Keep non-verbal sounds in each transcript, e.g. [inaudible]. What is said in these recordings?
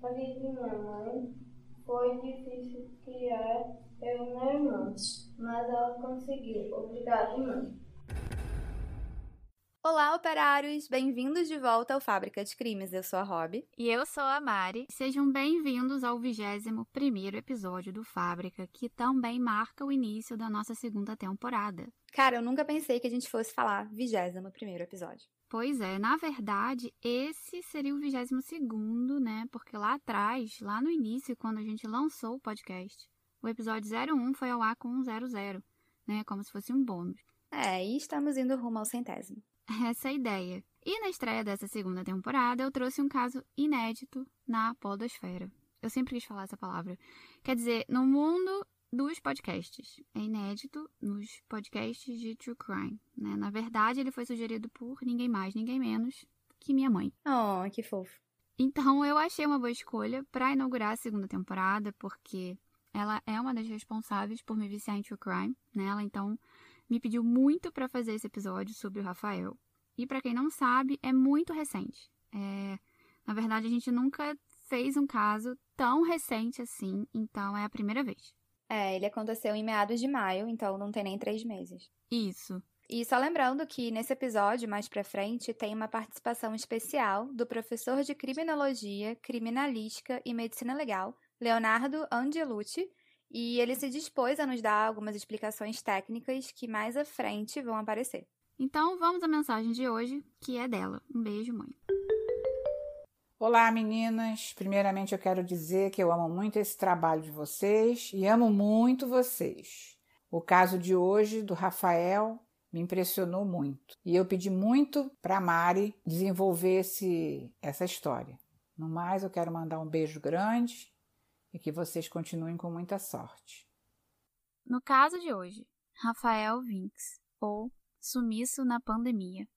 Para minha mãe, foi difícil criar eu e meu irmão, mas ela conseguiu. Obrigada, mãe. Olá, operários! Bem-vindos de volta ao Fábrica de Crimes. Eu sou a Rob. E eu sou a Mari. Sejam bem-vindos ao 21 episódio do Fábrica, que também marca o início da nossa segunda temporada. Cara, eu nunca pensei que a gente fosse falar 21 episódio. Pois é, na verdade, esse seria o 22, né? Porque lá atrás, lá no início, quando a gente lançou o podcast, o episódio 01 foi ao ar com um 00, né? Como se fosse um bônus. É, e estamos indo rumo ao centésimo [laughs] essa é a ideia. E na estreia dessa segunda temporada, eu trouxe um caso inédito na podosfera. Eu sempre quis falar essa palavra. Quer dizer, no mundo dos podcasts. É inédito nos podcasts de True Crime. Né? Na verdade, ele foi sugerido por ninguém mais, ninguém menos que minha mãe. Oh, que fofo. Então, eu achei uma boa escolha para inaugurar a segunda temporada, porque ela é uma das responsáveis por me viciar em True Crime. Né? Ela, então, me pediu muito para fazer esse episódio sobre o Rafael. E para quem não sabe, é muito recente. É, na verdade, a gente nunca fez um caso tão recente assim, então é a primeira vez. É, ele aconteceu em meados de maio, então não tem nem três meses. Isso. E só lembrando que nesse episódio, mais pra frente, tem uma participação especial do professor de Criminologia, Criminalística e Medicina Legal, Leonardo Angelucci, e ele se dispôs a nos dar algumas explicações técnicas que mais à frente vão aparecer. Então vamos à mensagem de hoje, que é dela. Um beijo, mãe. Olá, meninas. Primeiramente, eu quero dizer que eu amo muito esse trabalho de vocês e amo muito vocês. O caso de hoje do Rafael me impressionou muito e eu pedi muito para Mari desenvolver esse, essa história. No mais, eu quero mandar um beijo grande e que vocês continuem com muita sorte. No caso de hoje, Rafael Vinks, ou Sumiço na Pandemia.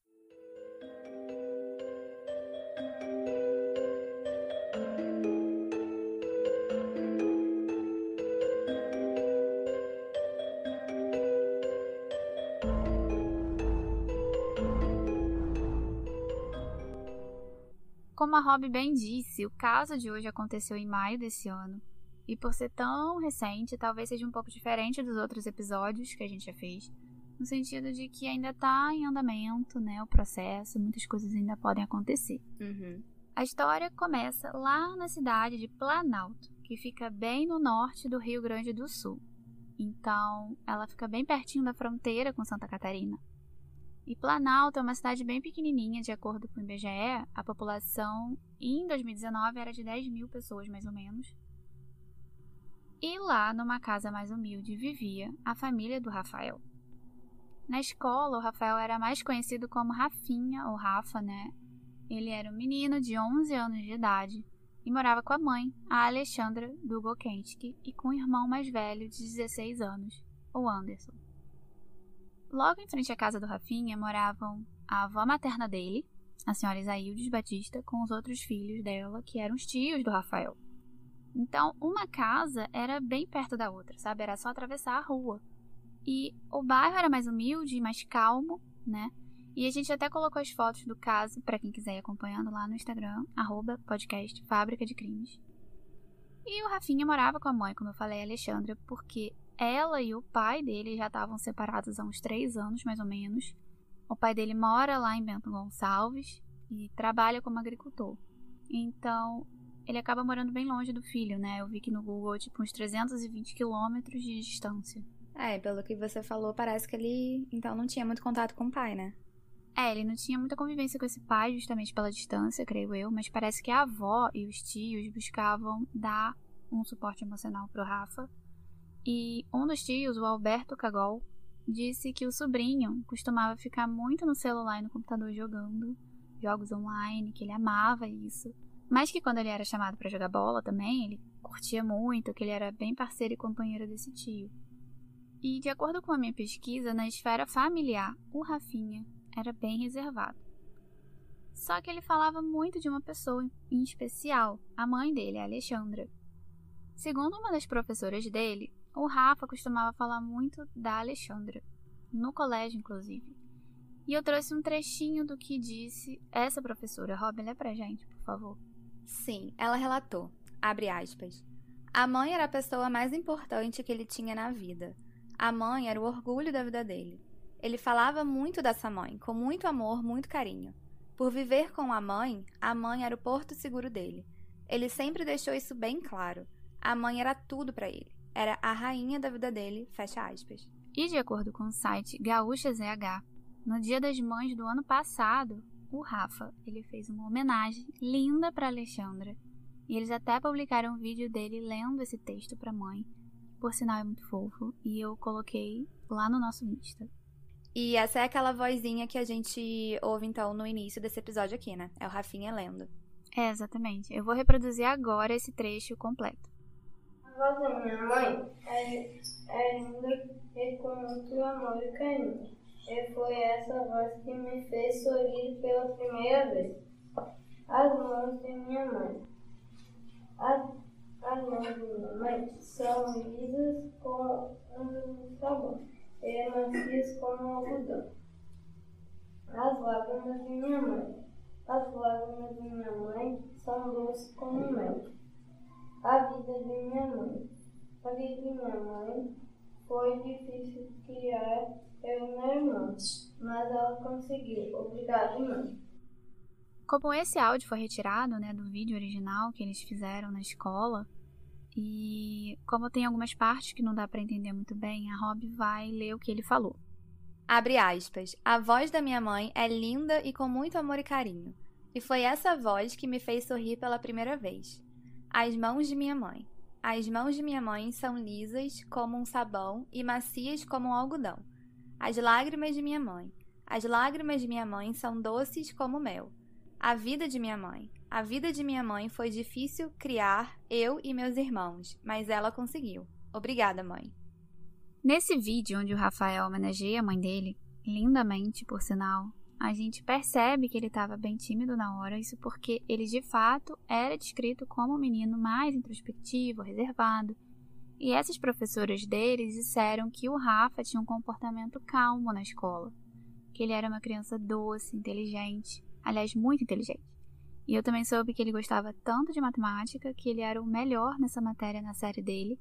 Como a Rob bem disse, o caso de hoje aconteceu em maio desse ano. E por ser tão recente, talvez seja um pouco diferente dos outros episódios que a gente já fez. No sentido de que ainda está em andamento, né? O processo, muitas coisas ainda podem acontecer. Uhum. A história começa lá na cidade de Planalto, que fica bem no norte do Rio Grande do Sul. Então, ela fica bem pertinho da fronteira com Santa Catarina. E Planalto é uma cidade bem pequenininha, de acordo com o IBGE, a população em 2019 era de 10 mil pessoas, mais ou menos. E lá, numa casa mais humilde, vivia a família do Rafael. Na escola, o Rafael era mais conhecido como Rafinha, ou Rafa, né? Ele era um menino de 11 anos de idade e morava com a mãe, a Alexandra Dugokensky, e com o irmão mais velho de 16 anos, o Anderson. Logo em frente à casa do Rafinha moravam a avó materna dele, a senhora Isaíldes Batista, com os outros filhos dela, que eram os tios do Rafael. Então, uma casa era bem perto da outra, sabe? Era só atravessar a rua. E o bairro era mais humilde mais calmo, né? E a gente até colocou as fotos do caso para quem quiser ir acompanhando lá no Instagram, arroba podcast Fábrica de Crimes. E o Rafinha morava com a mãe, como eu falei, a Alexandra, porque ela e o pai dele já estavam separados há uns três anos, mais ou menos. O pai dele mora lá em Bento Gonçalves e trabalha como agricultor. Então, ele acaba morando bem longe do filho, né? Eu vi que no Google, tipo, uns 320 quilômetros de distância. É, pelo que você falou, parece que ele, então, não tinha muito contato com o pai, né? É, ele não tinha muita convivência com esse pai, justamente pela distância, creio eu, mas parece que a avó e os tios buscavam dar um suporte emocional pro Rafa e um dos tios, o Alberto Cagol, disse que o sobrinho costumava ficar muito no celular e no computador jogando jogos online, que ele amava isso. Mas que quando ele era chamado para jogar bola também, ele curtia muito, que ele era bem parceiro e companheiro desse tio. E de acordo com a minha pesquisa, na esfera familiar, o Rafinha era bem reservado. Só que ele falava muito de uma pessoa em especial, a mãe dele, a Alexandra. Segundo uma das professoras dele, o Rafa costumava falar muito da Alexandra, no colégio, inclusive. E eu trouxe um trechinho do que disse essa professora. Robin, lê pra gente, por favor. Sim, ela relatou. Abre aspas. A mãe era a pessoa mais importante que ele tinha na vida. A mãe era o orgulho da vida dele. Ele falava muito dessa mãe, com muito amor, muito carinho. Por viver com a mãe, a mãe era o porto seguro dele. Ele sempre deixou isso bem claro. A mãe era tudo para ele. Era a rainha da vida dele, fecha aspas. E de acordo com o site Gaúcha ZH, no Dia das Mães do ano passado, o Rafa, ele fez uma homenagem linda para Alexandra. E eles até publicaram um vídeo dele lendo esse texto para mãe. Por sinal é muito fofo e eu coloquei lá no nosso Insta. E essa é aquela vozinha que a gente ouve então no início desse episódio aqui, né? É o Rafinha lendo. É, exatamente. Eu vou reproduzir agora esse trecho completo. A voz da minha mãe é, linda e com muito amor e carinho. E foi essa voz que me fez sorrir pela primeira vez. As mãos de minha mãe. As, as mãos de minha mãe são lisas como um sabão e macias como um algodão. As lágrimas de minha mãe. As lágrimas de minha mãe são doces como mel. A vida de minha mãe. A vida de minha mãe foi difícil criar eu e meu irmão, mas ela conseguiu. Obrigada, mãe. Como esse áudio foi retirado né, do vídeo original que eles fizeram na escola, e como tem algumas partes que não dá para entender muito bem, a Rob vai ler o que ele falou. Abre aspas. A voz da minha mãe é linda e com muito amor e carinho. E foi essa voz que me fez sorrir pela primeira vez. As mãos de minha mãe. As mãos de minha mãe são lisas como um sabão e macias como um algodão. As lágrimas de minha mãe. As lágrimas de minha mãe são doces como mel. A vida de minha mãe. A vida de minha mãe foi difícil criar eu e meus irmãos, mas ela conseguiu. Obrigada, mãe. Nesse vídeo onde o Rafael homenageia a mãe dele, lindamente por sinal, a gente percebe que ele estava bem tímido na hora, isso porque ele de fato era descrito como um menino mais introspectivo, reservado. E essas professoras deles disseram que o Rafa tinha um comportamento calmo na escola, que ele era uma criança doce, inteligente, aliás, muito inteligente. E eu também soube que ele gostava tanto de matemática que ele era o melhor nessa matéria na série dele,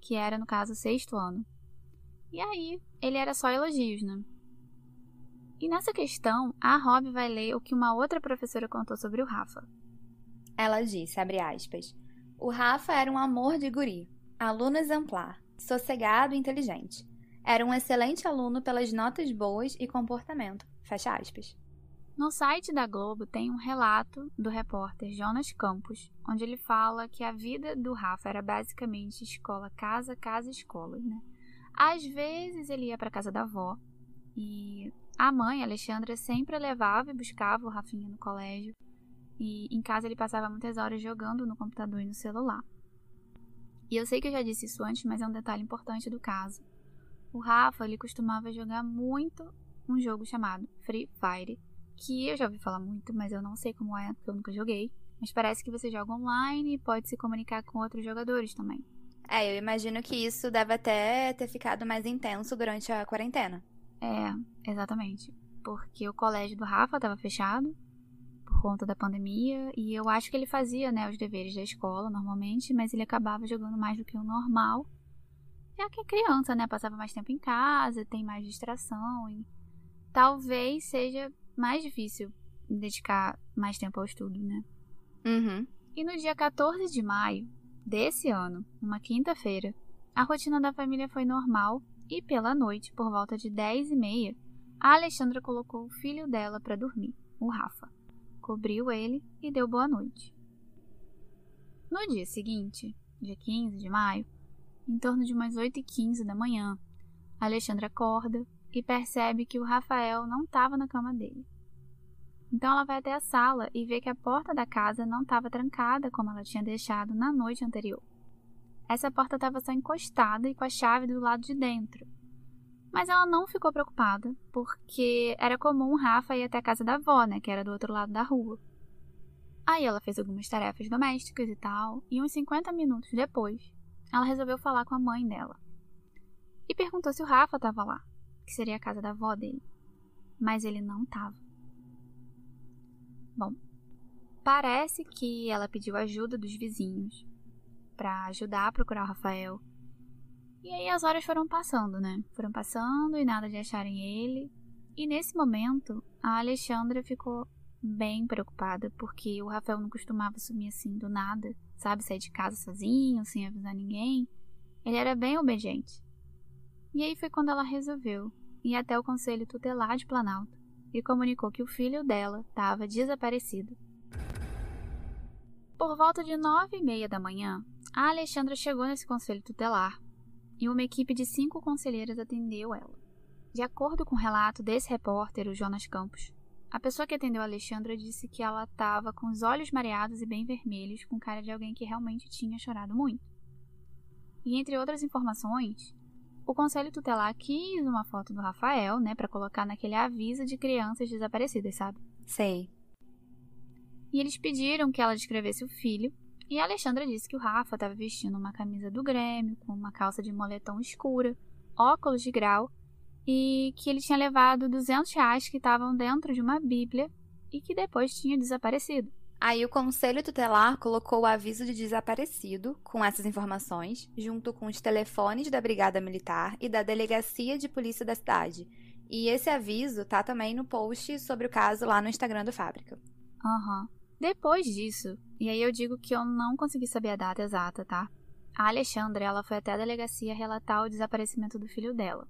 que era, no caso, o sexto ano. E aí, ele era só elogios, né? E nessa questão, a Rob vai ler o que uma outra professora contou sobre o Rafa. Ela disse, abre aspas, o Rafa era um amor de guri, aluno exemplar, sossegado e inteligente. Era um excelente aluno pelas notas boas e comportamento, fecha aspas. No site da Globo tem um relato do repórter Jonas Campos, onde ele fala que a vida do Rafa era basicamente escola, casa, casa, escola, né? Às vezes ele ia para casa da avó e a mãe, Alexandra, sempre levava e buscava o Rafinha no colégio. E em casa ele passava muitas horas jogando no computador e no celular. E eu sei que eu já disse isso antes, mas é um detalhe importante do caso. O Rafa, ele costumava jogar muito um jogo chamado Free Fire, que eu já ouvi falar muito, mas eu não sei como é, porque eu nunca joguei. Mas parece que você joga online e pode se comunicar com outros jogadores também. É, eu imagino que isso deve até ter ficado mais intenso durante a quarentena. É, exatamente. Porque o colégio do Rafa estava fechado por conta da pandemia e eu acho que ele fazia, né, os deveres da escola normalmente, mas ele acabava jogando mais do que o normal. Já que é criança, né, passava mais tempo em casa, tem mais distração e talvez seja mais difícil dedicar mais tempo ao estudo, né? Uhum. E no dia 14 de maio desse ano, uma quinta-feira, a rotina da família foi normal e pela noite, por volta de dez e meia, a Alexandra colocou o filho dela para dormir, o Rafa. Cobriu ele e deu boa noite. No dia seguinte, dia 15 de maio, em torno de umas 8 e 15 da manhã, Alexandra acorda e percebe que o Rafael não estava na cama dele. Então ela vai até a sala e vê que a porta da casa não estava trancada como ela tinha deixado na noite anterior. Essa porta estava só encostada e com a chave do lado de dentro. Mas ela não ficou preocupada, porque era comum Rafa ir até a casa da avó, né, que era do outro lado da rua. Aí ela fez algumas tarefas domésticas e tal, e uns 50 minutos depois, ela resolveu falar com a mãe dela. E perguntou se o Rafa estava lá, que seria a casa da avó dele. Mas ele não estava. Bom, Parece que ela pediu ajuda dos vizinhos para ajudar a procurar o Rafael. E aí as horas foram passando, né? Foram passando e nada de acharem ele. E nesse momento, a Alexandra ficou bem preocupada, porque o Rafael não costumava sumir assim do nada, sabe? Sair de casa sozinho, sem avisar ninguém. Ele era bem obediente. E aí foi quando ela resolveu ir até o Conselho Tutelar de Planalto e comunicou que o filho dela estava desaparecido. Por volta de nove e meia da manhã, a Alexandra chegou nesse conselho tutelar e uma equipe de cinco conselheiras atendeu ela. De acordo com o relato desse repórter, o Jonas Campos, a pessoa que atendeu a Alexandra disse que ela estava com os olhos mareados e bem vermelhos, com cara de alguém que realmente tinha chorado muito. E entre outras informações, o conselho tutelar quis uma foto do Rafael, né, para colocar naquele aviso de crianças desaparecidas, sabe? Sei. E eles pediram que ela descrevesse o filho, e a Alexandra disse que o Rafa estava vestindo uma camisa do Grêmio, com uma calça de moletom escura, óculos de grau e que ele tinha levado 200 reais que estavam dentro de uma Bíblia e que depois tinha desaparecido. Aí o Conselho Tutelar colocou o aviso de desaparecido com essas informações, junto com os telefones da Brigada Militar e da Delegacia de Polícia da cidade. E esse aviso tá também no post sobre o caso lá no Instagram do Fábrica. Aham. Uhum. Depois disso, e aí eu digo que eu não consegui saber a data exata, tá? A Alexandra, ela foi até a delegacia relatar o desaparecimento do filho dela.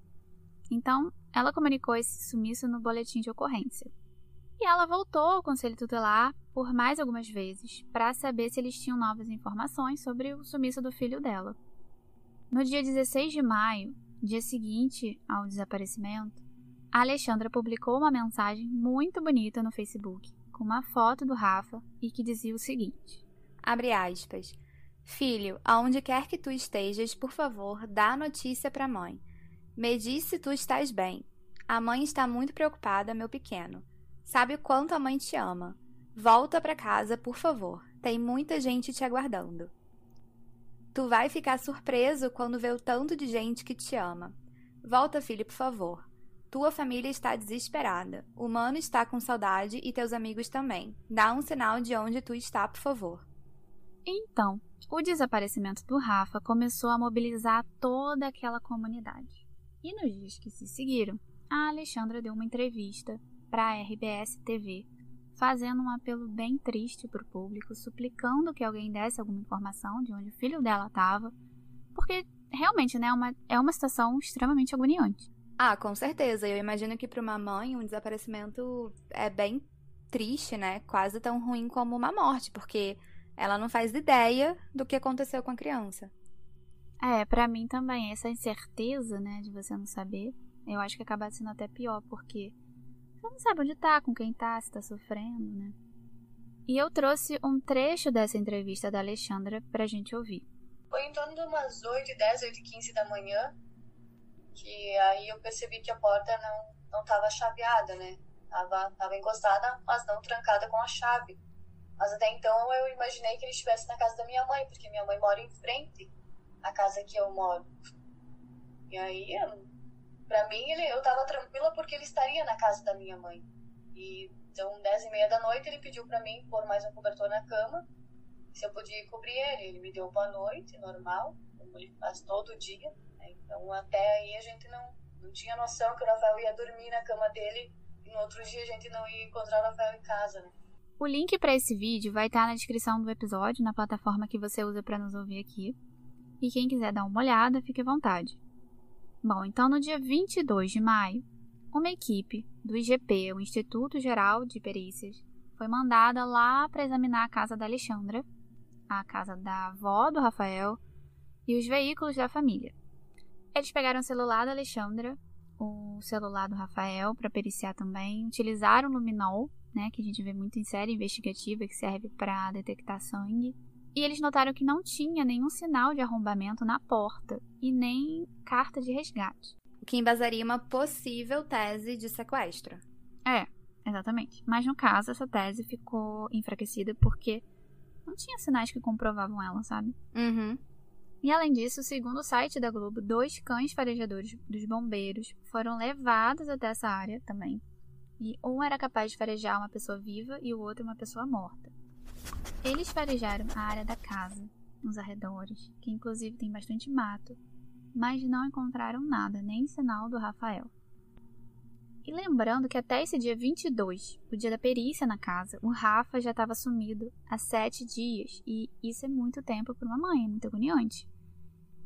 Então, ela comunicou esse sumiço no boletim de ocorrência. E ela voltou ao conselho tutelar por mais algumas vezes para saber se eles tinham novas informações sobre o sumiço do filho dela. No dia 16 de maio, dia seguinte ao desaparecimento, a Alexandra publicou uma mensagem muito bonita no Facebook, com uma foto do Rafa e que dizia o seguinte: Abre aspas. Filho, aonde quer que tu estejas, por favor, dá a notícia para a mãe. Me diz se tu estás bem. A mãe está muito preocupada, meu pequeno. Sabe o quanto a mãe te ama. Volta para casa, por favor. Tem muita gente te aguardando. Tu vai ficar surpreso quando vê o tanto de gente que te ama. Volta, filho, por favor. Tua família está desesperada. O mano está com saudade e teus amigos também. Dá um sinal de onde tu está, por favor. Então, o desaparecimento do Rafa começou a mobilizar toda aquela comunidade. E nos dias que se seguiram, a Alexandra deu uma entrevista para a RBS TV, fazendo um apelo bem triste para o público, suplicando que alguém desse alguma informação de onde o filho dela estava, porque realmente né, é, uma, é uma situação extremamente agoniante. Ah, com certeza. Eu imagino que para uma mãe um desaparecimento é bem triste, né? Quase tão ruim como uma morte, porque ela não faz ideia do que aconteceu com a criança. É, para mim também, essa incerteza, né, de você não saber, eu acho que acaba sendo até pior, porque você não sabe onde tá, com quem tá, se tá sofrendo, né? E eu trouxe um trecho dessa entrevista da Alexandra pra gente ouvir. Foi em torno de umas 8, 10, 8 15 da manhã que aí eu percebi que a porta não, não tava chaveada, né? Tava, tava encostada, mas não trancada com a chave. Mas até então eu imaginei que ele estivesse na casa da minha mãe, porque minha mãe mora em frente a casa que eu moro. E aí, para mim, ele, eu tava tranquila porque ele estaria na casa da minha mãe. E então, dez e meia da noite, ele pediu para mim pôr mais um cobertor na cama, se eu podia cobrir ele. Ele me deu boa noite, normal, como ele faz todo dia. Né? Então, até aí a gente não, não tinha noção que o Rafael ia dormir na cama dele e no outro dia a gente não ia encontrar o Rafael em casa, né? O link para esse vídeo vai estar na descrição do episódio, na plataforma que você usa para nos ouvir aqui e quem quiser dar uma olhada, fique à vontade. Bom, então no dia 22 de maio, uma equipe do IGP, o Instituto Geral de Perícias, foi mandada lá para examinar a casa da Alexandra, a casa da avó do Rafael e os veículos da família. Eles pegaram o celular da Alexandra, o celular do Rafael para periciar também, utilizaram o luminol, né, que a gente vê muito em série investigativa que serve para detectar sangue, e eles notaram que não tinha nenhum sinal de arrombamento na porta e nem carta de resgate. O que embasaria uma possível tese de sequestro. É, exatamente. Mas no caso, essa tese ficou enfraquecida porque não tinha sinais que comprovavam ela, sabe? Uhum. E além disso, segundo o site da Globo, dois cães farejadores dos bombeiros foram levados até essa área também. E um era capaz de farejar uma pessoa viva e o outro uma pessoa morta. Eles farejaram a área da casa, nos arredores, que inclusive tem bastante mato, mas não encontraram nada, nem sinal do Rafael. E lembrando que até esse dia 22, o dia da perícia na casa, o Rafa já estava sumido há sete dias, e isso é muito tempo para uma mãe, é muito agoniante.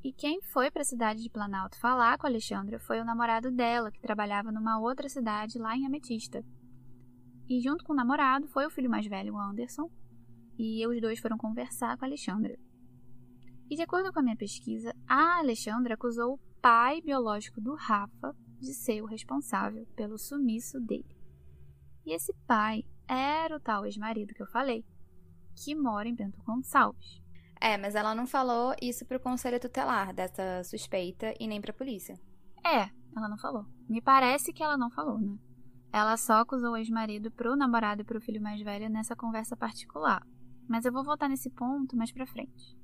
E quem foi para a cidade de Planalto falar com Alexandra foi o namorado dela, que trabalhava numa outra cidade lá em Ametista. E junto com o namorado foi o filho mais velho, o Anderson, e os dois foram conversar com Alexandra. E de acordo com a minha pesquisa, a Alexandra acusou o pai biológico do Rafa de ser o responsável pelo sumiço dele. E esse pai era o tal ex-marido que eu falei, que mora em Bento Gonçalves. É, mas ela não falou isso pro conselho tutelar dessa suspeita e nem pra polícia. É, ela não falou. Me parece que ela não falou, né? Ela só acusou o ex-marido pro namorado e pro filho mais velho nessa conversa particular. Mas eu vou voltar nesse ponto mais pra frente.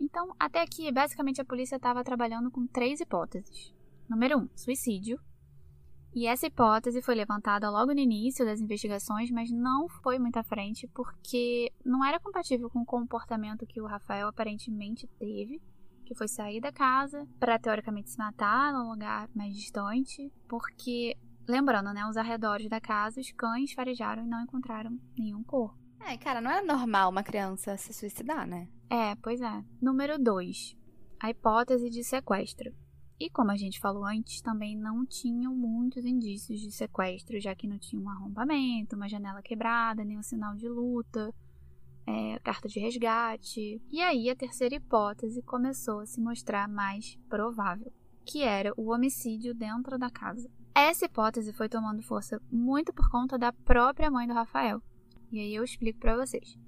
Então, até aqui, basicamente a polícia estava trabalhando com três hipóteses. Número 1, um, suicídio. E essa hipótese foi levantada logo no início das investigações, mas não foi muito à frente porque não era compatível com o comportamento que o Rafael aparentemente teve, que foi sair da casa para teoricamente se matar num lugar mais distante, porque lembrando, né, os arredores da casa, os cães farejaram e não encontraram nenhum corpo. É, cara, não é normal uma criança se suicidar, né? É, pois é. Número 2. A hipótese de sequestro. E como a gente falou antes, também não tinham muitos indícios de sequestro, já que não tinha um arrombamento, uma janela quebrada, nenhum sinal de luta, é, carta de resgate. E aí a terceira hipótese começou a se mostrar mais provável, que era o homicídio dentro da casa. Essa hipótese foi tomando força muito por conta da própria mãe do Rafael. E aí eu explico para vocês.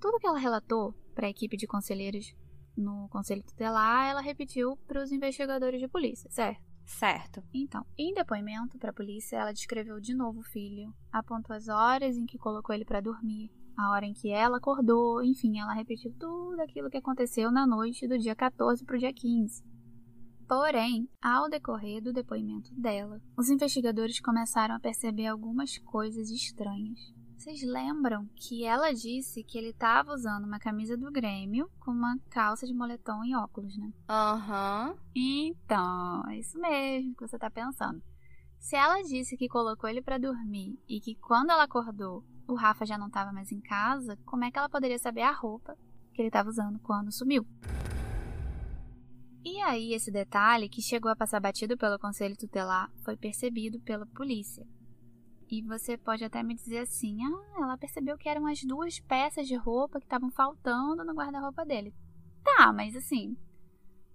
Tudo que ela relatou para a equipe de conselheiros no conselho tutelar, ela repetiu para os investigadores de polícia, certo? Certo. Então, em depoimento para a polícia, ela descreveu de novo o filho, apontou as horas em que colocou ele para dormir, a hora em que ela acordou, enfim, ela repetiu tudo aquilo que aconteceu na noite do dia 14 para o dia 15. Porém, ao decorrer do depoimento dela, os investigadores começaram a perceber algumas coisas estranhas. Vocês lembram que ela disse que ele estava usando uma camisa do Grêmio com uma calça de moletom e óculos, né? Aham. Uhum. Então, é isso mesmo que você tá pensando. Se ela disse que colocou ele para dormir e que quando ela acordou o Rafa já não estava mais em casa, como é que ela poderia saber a roupa que ele estava usando quando sumiu? E aí, esse detalhe, que chegou a passar batido pelo conselho tutelar, foi percebido pela polícia. E você pode até me dizer assim: ah, ela percebeu que eram as duas peças de roupa que estavam faltando no guarda-roupa dele. Tá, mas assim,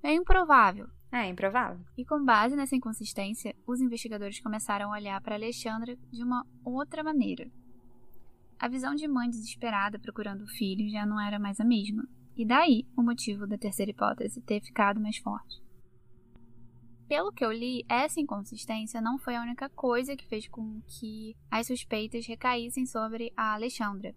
é improvável. É improvável. E com base nessa inconsistência, os investigadores começaram a olhar para Alexandra de uma outra maneira. A visão de mãe desesperada procurando o filho já não era mais a mesma. E daí o motivo da terceira hipótese ter ficado mais forte. Pelo que eu li, essa inconsistência não foi a única coisa que fez com que as suspeitas recaíssem sobre a Alexandra.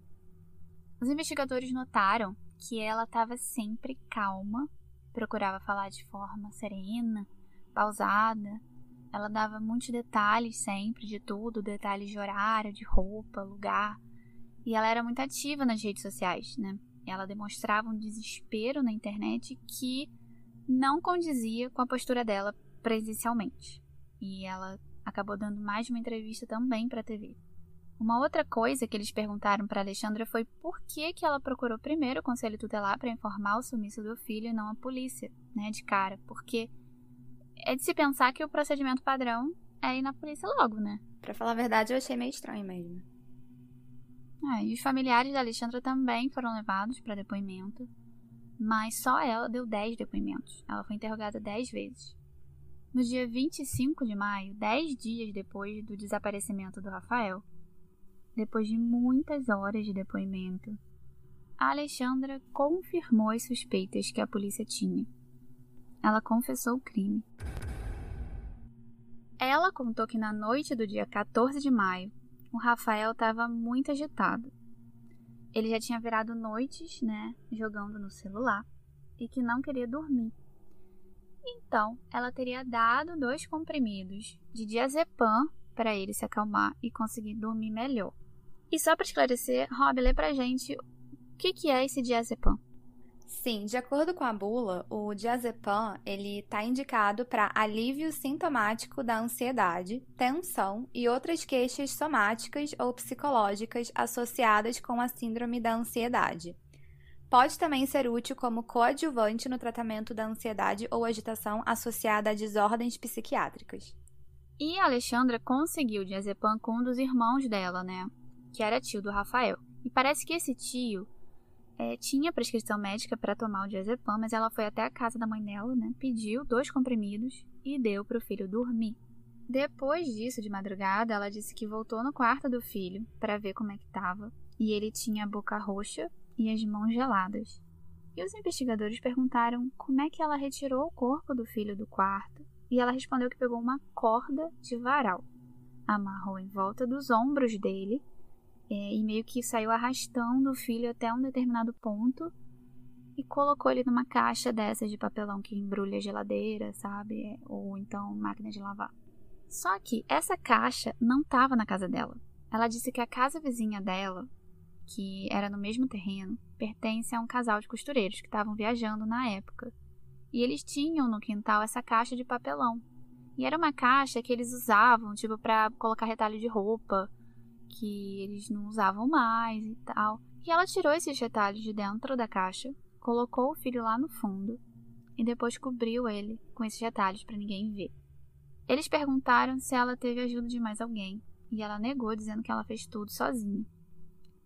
Os investigadores notaram que ela estava sempre calma, procurava falar de forma serena, pausada. Ela dava muitos detalhes sempre de tudo, detalhes de horário, de roupa, lugar. E ela era muito ativa nas redes sociais, né? Ela demonstrava um desespero na internet que não condizia com a postura dela presencialmente. E ela acabou dando mais de uma entrevista também para a TV. Uma outra coisa que eles perguntaram para Alexandra foi por que, que ela procurou primeiro o conselho tutelar para informar o sumiço do filho e não a polícia, né, de cara, porque é de se pensar que o procedimento padrão é ir na polícia logo, né? Para falar a verdade, eu achei meio estranho mesmo. É, e os familiares da Alexandra também foram levados para depoimento, mas só ela deu 10 depoimentos. Ela foi interrogada 10 vezes. No dia 25 de maio, dez dias depois do desaparecimento do Rafael, depois de muitas horas de depoimento, a Alexandra confirmou as suspeitas que a polícia tinha. Ela confessou o crime. Ela contou que na noite do dia 14 de maio, o Rafael estava muito agitado. Ele já tinha virado noites, né, jogando no celular, e que não queria dormir. Então, ela teria dado dois comprimidos de diazepam para ele se acalmar e conseguir dormir melhor. E só para esclarecer, Rob lê pra gente O que, que é esse diazepam? Sim, de acordo com a bula, o diazepam ele está indicado para alívio sintomático da ansiedade, tensão e outras queixas somáticas ou psicológicas associadas com a síndrome da ansiedade. Pode também ser útil como coadjuvante no tratamento da ansiedade ou agitação associada a desordens psiquiátricas. E a Alexandra conseguiu diazepam com um dos irmãos dela, né? Que era tio do Rafael. E parece que esse tio é, tinha prescrição médica para tomar o diazepam, mas ela foi até a casa da mãe dela, né? Pediu dois comprimidos e deu para o filho dormir. Depois disso, de madrugada, ela disse que voltou no quarto do filho para ver como é que estava e ele tinha a boca roxa e as mãos geladas. E os investigadores perguntaram como é que ela retirou o corpo do filho do quarto e ela respondeu que pegou uma corda de varal, amarrou em volta dos ombros dele é, e meio que saiu arrastando o filho até um determinado ponto e colocou ele numa caixa dessas de papelão que embrulha geladeira, sabe? É, ou então máquina de lavar. Só que essa caixa não estava na casa dela. Ela disse que a casa vizinha dela, que era no mesmo terreno, pertence a um casal de costureiros que estavam viajando na época. E eles tinham no quintal essa caixa de papelão. E era uma caixa que eles usavam, tipo, para colocar retalho de roupa, que eles não usavam mais e tal. E ela tirou esses retalhos de dentro da caixa, colocou o filho lá no fundo e depois cobriu ele com esses retalhos para ninguém ver. Eles perguntaram se ela teve ajuda de mais alguém e ela negou, dizendo que ela fez tudo sozinha.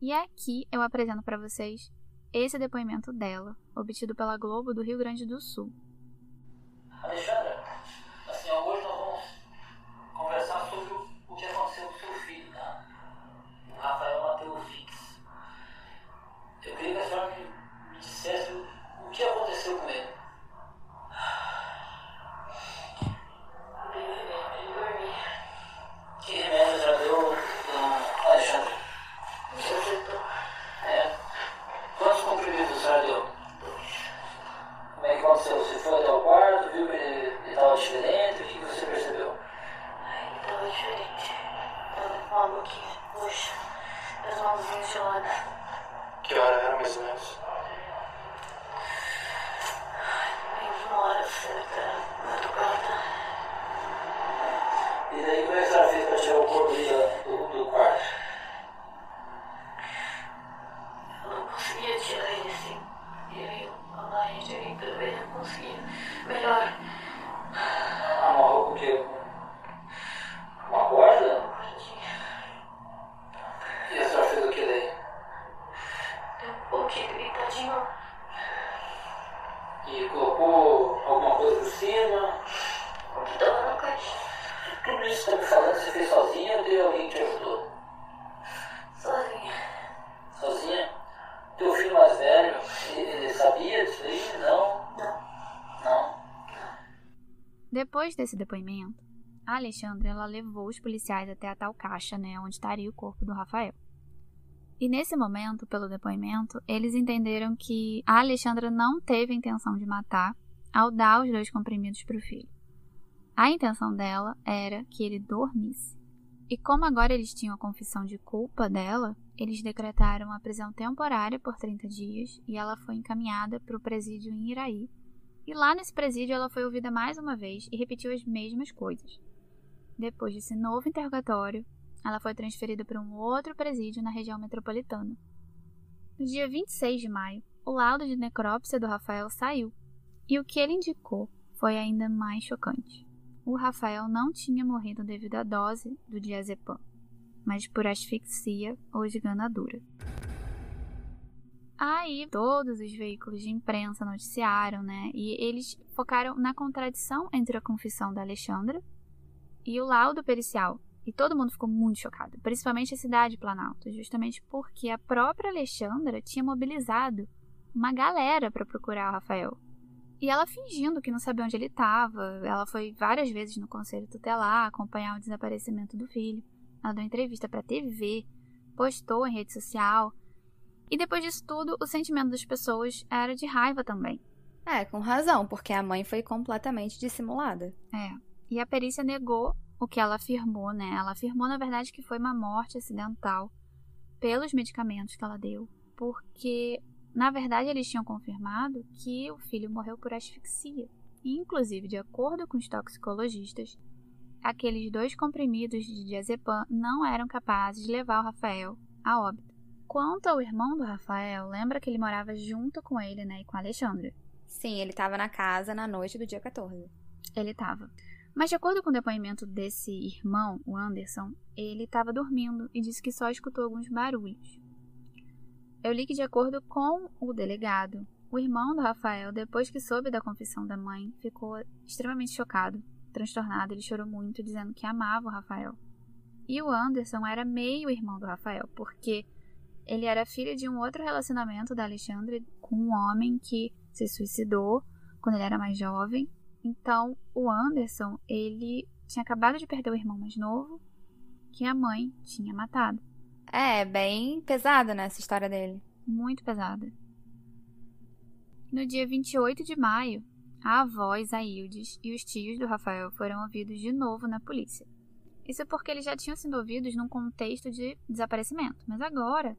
E aqui eu apresento para vocês esse depoimento dela, obtido pela Globo do Rio Grande do Sul. Alexandra, assim, hoje nós vamos conversar sobre o que aconteceu com seu filho, tá? O Rafael Mateus Fix. Eu queria que a senhora me, me dissesse o, o que aconteceu com ele. Ele dormir. Que remédio a senhora deu, dona Alexandra? Diazepam. É. Quantos comprimidos a senhora deu? Como é que aconteceu? Você foi até o quarto, viu que ele estava diferente? O que você percebeu? Ai, ele tava diferente. Tava com a boquinha roxa. As mãozinhas geladas. Madrugada. E daí como é que a senhora fez para tirar o corpo do, do quarto? Eu não conseguia tirar ele assim. E aí a barriga ali pra ver se eu conseguia. Melhor. Amarrou com o quê? Uma corda? Cordinha. E a senhora fez o que daí? Deu um pouquinho gritadinho. E colocou alguma coisa por cima? O que tava na caixa. Tudo isso que está me falando, você fez sozinha ou teve alguém que te ajudou? Sozinha. Sozinha? Teu filho mais velho, ele, ele sabia disso aí? Não? Não. Não? Depois desse depoimento, a Alexandra ela levou os policiais até a tal caixa, né, onde estaria o corpo do Rafael. E nesse momento, pelo depoimento, eles entenderam que a Alexandra não teve intenção de matar ao dar os dois comprimidos para o filho. A intenção dela era que ele dormisse. E como agora eles tinham a confissão de culpa dela, eles decretaram a prisão temporária por 30 dias e ela foi encaminhada para o presídio em Iraí. E lá nesse presídio ela foi ouvida mais uma vez e repetiu as mesmas coisas. Depois desse novo interrogatório, ela foi transferida para um outro presídio na região metropolitana. No dia 26 de maio, o laudo de necrópsia do Rafael saiu, e o que ele indicou foi ainda mais chocante. O Rafael não tinha morrido devido à dose do diazepam, mas por asfixia ou esganadura. Aí todos os veículos de imprensa noticiaram, né? E eles focaram na contradição entre a confissão da Alexandra e o laudo pericial. E todo mundo ficou muito chocado, principalmente a cidade de Planalto, justamente porque a própria Alexandra tinha mobilizado uma galera para procurar o Rafael. E ela fingindo que não sabia onde ele estava. Ela foi várias vezes no conselho tutelar acompanhar o desaparecimento do filho. Ela deu entrevista para TV, postou em rede social. E depois disso tudo, o sentimento das pessoas era de raiva também. É, com razão, porque a mãe foi completamente dissimulada. É. E a perícia negou o que ela afirmou, né? Ela afirmou, na verdade, que foi uma morte acidental pelos medicamentos que ela deu. porque, na verdade, eles tinham confirmado que o filho morreu por asfixia. E, inclusive, de acordo com os toxicologistas, aqueles dois comprimidos de diazepam não eram capazes de levar o Rafael a óbito. Quanto ao irmão do Rafael, lembra que ele morava junto com ele, né, e com a Alexandra? Sim, ele estava na casa na noite do dia 14. Ele estava. Mas de acordo com o depoimento desse irmão, o Anderson, ele estava dormindo e disse que só escutou alguns barulhos. Eu li que de acordo com o delegado, o irmão do Rafael, depois que soube da confissão da mãe, ficou extremamente chocado, transtornado, ele chorou muito, dizendo que amava o Rafael. E o Anderson era meio irmão do Rafael, porque ele era filho de um outro relacionamento da Alexandre com um homem que se suicidou quando ele era mais jovem. Então, o Anderson, ele tinha acabado de perder o irmão mais novo, que a mãe tinha matado. É, bem pesada, né, essa história dele. Muito pesada. No dia 28 de maio, a avó Isaíldes e os tios do Rafael foram ouvidos de novo na polícia. Isso porque eles já tinham sido ouvidos num contexto de desaparecimento, mas agora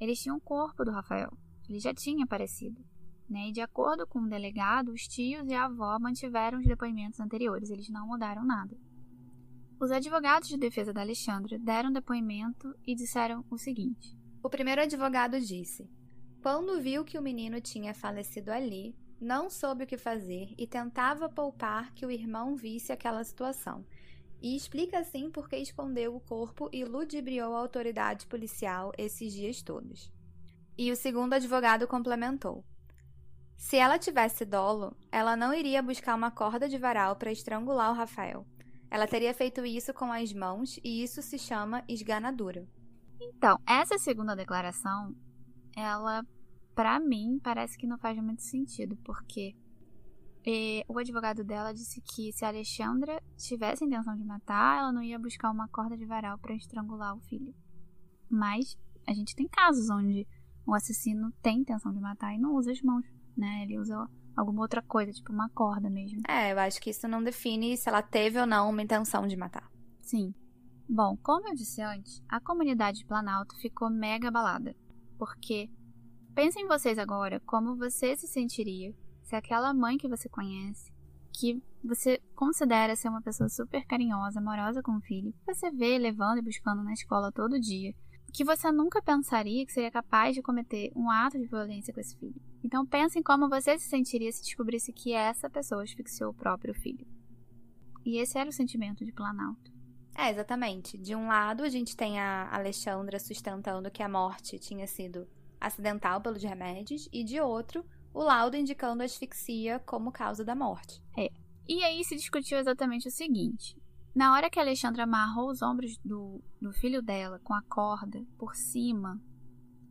eles tinham o corpo do Rafael. Ele já tinha aparecido. Né? E de acordo com o delegado, os tios e a avó mantiveram os depoimentos anteriores, eles não mudaram nada. Os advogados de defesa da Alexandra deram depoimento e disseram o seguinte: O primeiro advogado disse: Quando viu que o menino tinha falecido ali, não soube o que fazer e tentava poupar que o irmão visse aquela situação. E explica assim por que escondeu o corpo e ludibriou a autoridade policial esses dias todos. E o segundo advogado complementou: se ela tivesse dolo, ela não iria buscar uma corda de varal para estrangular o Rafael. Ela teria feito isso com as mãos e isso se chama esganadura. Então, essa segunda declaração, ela, para mim, parece que não faz muito sentido, porque eh, o advogado dela disse que se a Alexandra tivesse intenção de matar, ela não ia buscar uma corda de varal para estrangular o filho. Mas a gente tem casos onde o assassino tem intenção de matar e não usa as mãos né? Ele usa alguma outra coisa, tipo uma corda mesmo. É, eu acho que isso não define se ela teve ou não uma intenção de matar. Sim. Bom, como eu disse antes, a comunidade de Planalto ficou mega abalada. Porque pensem vocês agora como você se sentiria se aquela mãe que você conhece, que você considera ser uma pessoa super carinhosa, amorosa com o filho, que você vê levando e buscando na escola todo dia, que você nunca pensaria que seria capaz de cometer um ato de violência com esse filho. Então pense em como você se sentiria se descobrisse que essa pessoa asfixiou o próprio filho. E esse era o sentimento de Planalto. É, exatamente. De um lado, a gente tem a Alexandra sustentando que a morte tinha sido acidental pelos remédios, e de outro, o laudo indicando asfixia como causa da morte. É. E aí se discutiu exatamente o seguinte: na hora que Alexandra amarrou os ombros do, do filho dela com a corda por cima,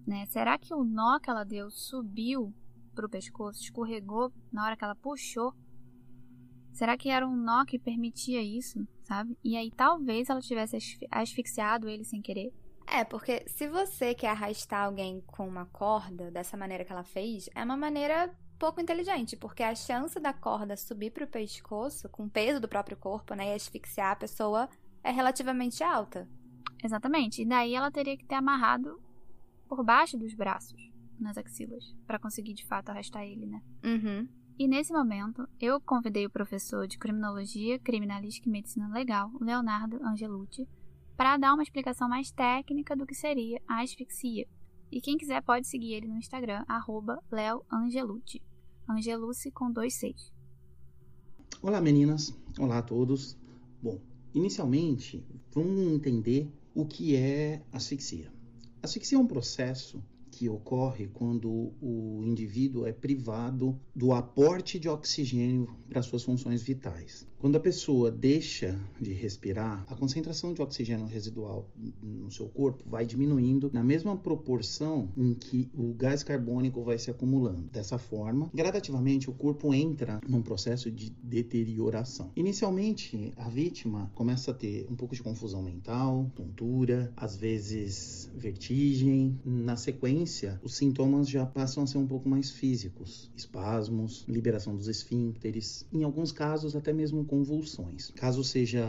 né? Será que o nó que ela deu subiu para o pescoço, escorregou na hora que ela puxou? Será que era um nó que permitia isso, sabe? E aí talvez ela tivesse asfixiado ele sem querer? É, porque se você quer arrastar alguém com uma corda dessa maneira que ela fez, é uma maneira pouco inteligente, porque a chance da corda subir para o pescoço, com o peso do próprio corpo, né, e asfixiar a pessoa, é relativamente alta. Exatamente. E daí ela teria que ter amarrado por baixo dos braços, nas axilas, para conseguir de fato arrastar ele, né? Uhum. E nesse momento, eu convidei o professor de Criminologia, Criminalística e Medicina Legal, Leonardo Angelucci, para dar uma explicação mais técnica do que seria a asfixia. E quem quiser pode seguir ele no Instagram, leoangelucci. Angelucci com dois Cs. Olá meninas, olá a todos. Bom, inicialmente vamos entender o que é asfixia. Asfixia é um processo que ocorre quando o indivíduo é privado do aporte de oxigênio para suas funções vitais. Quando a pessoa deixa de respirar, a concentração de oxigênio residual no seu corpo vai diminuindo na mesma proporção em que o gás carbônico vai se acumulando. Dessa forma, gradativamente o corpo entra num processo de deterioração. Inicialmente, a vítima começa a ter um pouco de confusão mental, tontura, às vezes vertigem. Na sequência, os sintomas já passam a ser um pouco mais físicos: espasmos, liberação dos esfíncteres, em alguns casos até mesmo convulsões. Caso seja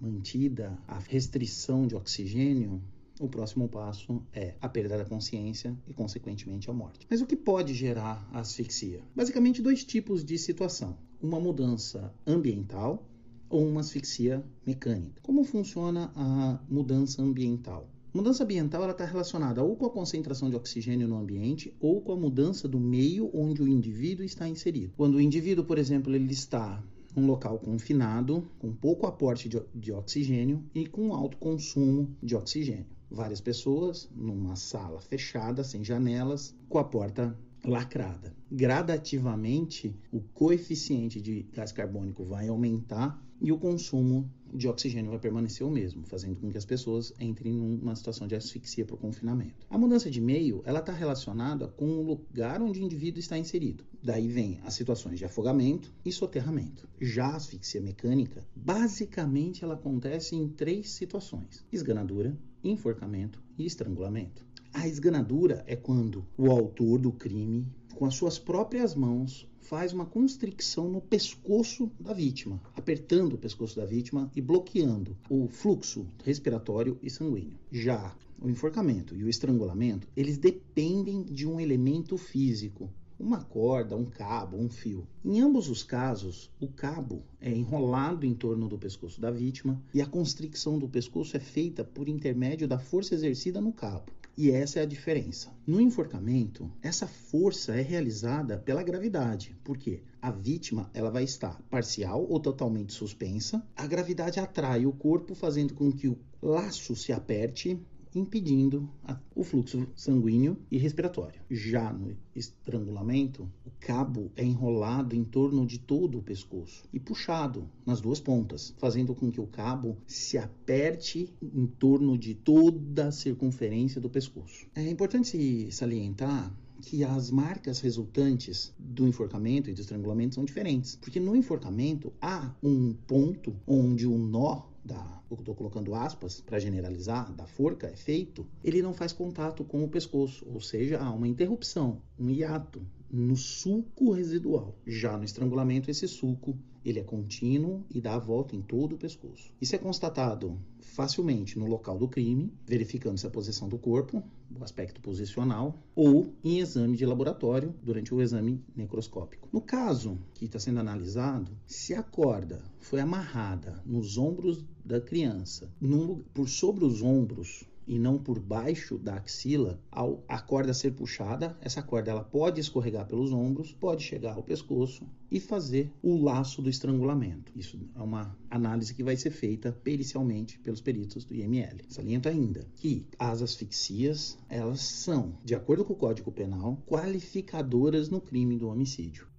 mantida a restrição de oxigênio, o próximo passo é a perda da consciência e, consequentemente, a morte. Mas o que pode gerar asfixia? Basicamente, dois tipos de situação: uma mudança ambiental ou uma asfixia mecânica. Como funciona a mudança ambiental? Mudança ambiental está relacionada ou com a concentração de oxigênio no ambiente ou com a mudança do meio onde o indivíduo está inserido. Quando o indivíduo, por exemplo, ele está num local confinado, com pouco aporte de, de oxigênio e com alto consumo de oxigênio. Várias pessoas numa sala fechada, sem janelas, com a porta lacrada. Gradativamente, o coeficiente de gás carbônico vai aumentar e o consumo de oxigênio vai permanecer o mesmo, fazendo com que as pessoas entrem numa situação de asfixia por confinamento. A mudança de meio, ela está relacionada com o lugar onde o indivíduo está inserido. Daí vem as situações de afogamento e soterramento. Já a asfixia mecânica, basicamente ela acontece em três situações: esganadura, enforcamento e estrangulamento. A esganadura é quando o autor do crime, com as suas próprias mãos, faz uma constricção no pescoço da vítima, apertando o pescoço da vítima e bloqueando o fluxo respiratório e sanguíneo. Já o enforcamento e o estrangulamento, eles dependem de um elemento físico, uma corda, um cabo, um fio. Em ambos os casos, o cabo é enrolado em torno do pescoço da vítima e a constricção do pescoço é feita por intermédio da força exercida no cabo. E essa é a diferença. No enforcamento, essa força é realizada pela gravidade, porque a vítima ela vai estar parcial ou totalmente suspensa. A gravidade atrai o corpo, fazendo com que o laço se aperte impedindo a, o fluxo sanguíneo e respiratório. Já no estrangulamento, o cabo é enrolado em torno de todo o pescoço e puxado nas duas pontas, fazendo com que o cabo se aperte em torno de toda a circunferência do pescoço. É importante salientar que as marcas resultantes do enforcamento e do estrangulamento são diferentes, porque no enforcamento há um ponto onde o nó da, eu estou colocando aspas para generalizar, da forca é feito, ele não faz contato com o pescoço, ou seja, há uma interrupção, um hiato no sulco residual. Já no estrangulamento, esse sulco ele é contínuo e dá a volta em todo o pescoço. Isso é constatado facilmente no local do crime, verificando-se a posição do corpo, o aspecto posicional, ou em exame de laboratório durante o exame necroscópico. No caso que está sendo analisado, se a corda foi amarrada nos ombros da criança, num, por sobre os ombros e não por baixo da axila, ao a corda ser puxada, essa corda ela pode escorregar pelos ombros, pode chegar ao pescoço e fazer o laço do estrangulamento. Isso é uma análise que vai ser feita pericialmente pelos peritos do IML. Saliento ainda que as asfixias, elas são, de acordo com o Código Penal, qualificadoras no crime do homicídio.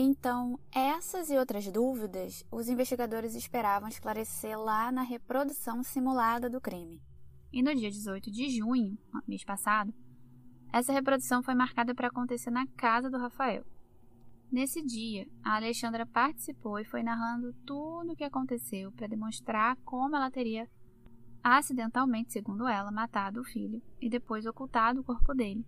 Então, essas e outras dúvidas os investigadores esperavam esclarecer lá na reprodução simulada do crime. E no dia 18 de junho, mês passado, essa reprodução foi marcada para acontecer na casa do Rafael. Nesse dia, a Alexandra participou e foi narrando tudo o que aconteceu para demonstrar como ela teria acidentalmente, segundo ela, matado o filho e depois ocultado o corpo dele.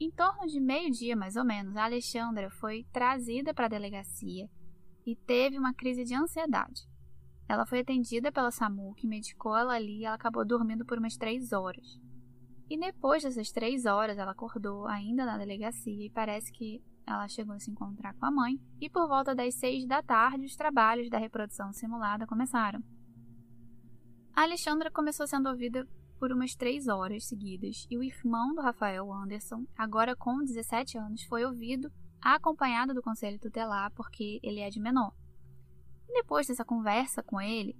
Em torno de meio-dia, mais ou menos, a Alexandra foi trazida para a delegacia e teve uma crise de ansiedade. Ela foi atendida pela SAMU, que medicou ela ali e ela acabou dormindo por umas três horas. E depois dessas três horas, ela acordou ainda na delegacia e parece que ela chegou a se encontrar com a mãe. E por volta das seis da tarde, os trabalhos da reprodução simulada começaram. A Alexandra começou sendo ouvida por umas três horas seguidas e o irmão do Rafael Anderson, agora com 17 anos, foi ouvido acompanhado do conselho tutelar porque ele é de menor. Depois dessa conversa com ele,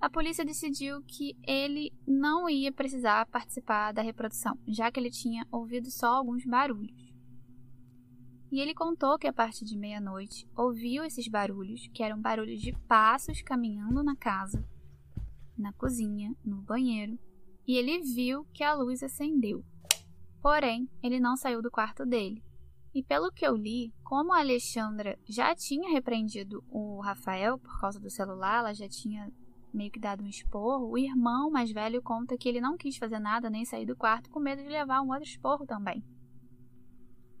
a polícia decidiu que ele não ia precisar participar da reprodução, já que ele tinha ouvido só alguns barulhos. E ele contou que a partir de meia-noite ouviu esses barulhos, que eram barulhos de passos caminhando na casa, na cozinha, no banheiro, e ele viu que a luz acendeu. Porém, ele não saiu do quarto dele. E pelo que eu li, como a Alexandra já tinha repreendido o Rafael por causa do celular, ela já tinha meio que dado um esporro, o irmão mais velho conta que ele não quis fazer nada nem sair do quarto com medo de levar um outro esporro também.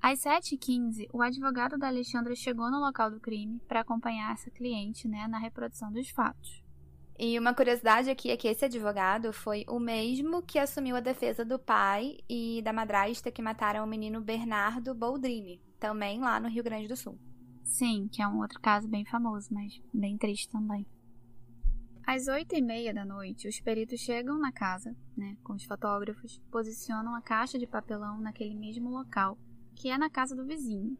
Às 7h15, o advogado da Alexandra chegou no local do crime para acompanhar essa cliente né, na reprodução dos fatos. E uma curiosidade aqui é que esse advogado foi o mesmo que assumiu a defesa do pai e da madrasta que mataram o menino Bernardo Boldrini, também lá no Rio Grande do Sul. Sim, que é um outro caso bem famoso, mas bem triste também. Às oito e meia da noite, os peritos chegam na casa, né, com os fotógrafos, posicionam a caixa de papelão naquele mesmo local, que é na casa do vizinho.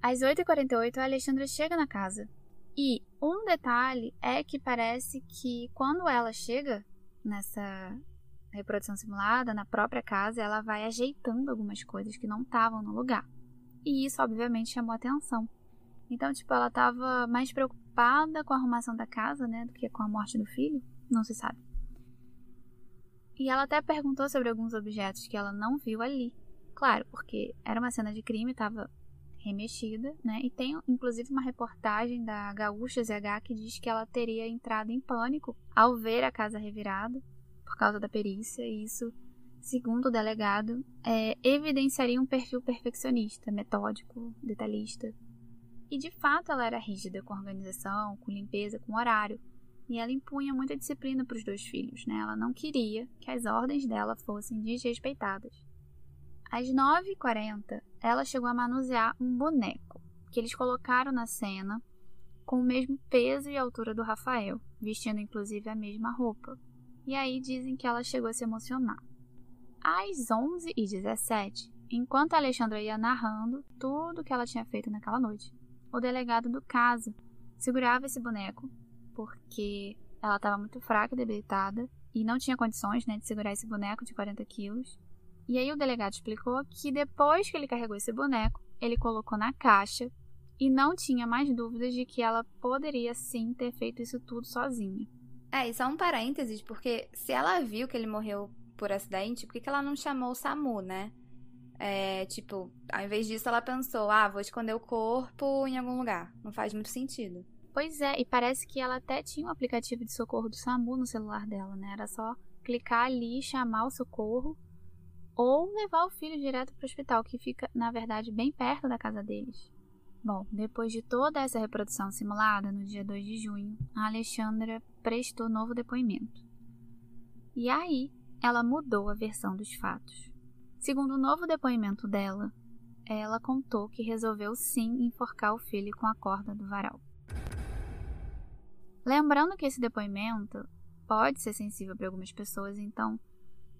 Às 8h48, a Alexandra chega na casa. E um detalhe é que parece que quando ela chega nessa reprodução simulada, na própria casa, ela vai ajeitando algumas coisas que não estavam no lugar. E isso, obviamente, chamou atenção. Então, tipo, ela estava mais preocupada com a arrumação da casa, né, do que com a morte do filho. Não se sabe. E ela até perguntou sobre alguns objetos que ela não viu ali. Claro, porque era uma cena de crime, estava remexida, né? E tem inclusive uma reportagem da Gaúcha ZH que diz que ela teria entrado em pânico ao ver a casa revirada por causa da perícia, e isso, segundo o delegado, é, evidenciaria um perfil perfeccionista, metódico, detalhista. E de fato ela era rígida com organização, com limpeza, com horário. E ela impunha muita disciplina para os dois filhos, né? Ela não queria que as ordens dela fossem desrespeitadas. Às 9h40, ela chegou a manusear um boneco que eles colocaram na cena com o mesmo peso e altura do Rafael, vestindo inclusive a mesma roupa. E aí dizem que ela chegou a se emocionar. Às 11h17, enquanto Alexandra ia narrando tudo o que ela tinha feito naquela noite, o delegado do caso segurava esse boneco porque ela estava muito fraca e debilitada e não tinha condições né, de segurar esse boneco de 40 quilos. E aí o delegado explicou que depois que ele carregou esse boneco, ele colocou na caixa e não tinha mais dúvidas de que ela poderia sim ter feito isso tudo sozinha. É, e só um parênteses, porque se ela viu que ele morreu por acidente, por que, que ela não chamou o SAMU, né? É, tipo, ao invés disso, ela pensou: ah, vou esconder o corpo em algum lugar. Não faz muito sentido. Pois é, e parece que ela até tinha um aplicativo de socorro do SAMU no celular dela, né? Era só clicar ali, chamar o socorro ou levar o filho direto para o hospital, que fica, na verdade, bem perto da casa deles. Bom, depois de toda essa reprodução simulada, no dia 2 de junho, a Alexandra prestou novo depoimento. E aí, ela mudou a versão dos fatos. Segundo o novo depoimento dela, ela contou que resolveu sim enforcar o filho com a corda do varal. Lembrando que esse depoimento pode ser sensível para algumas pessoas, então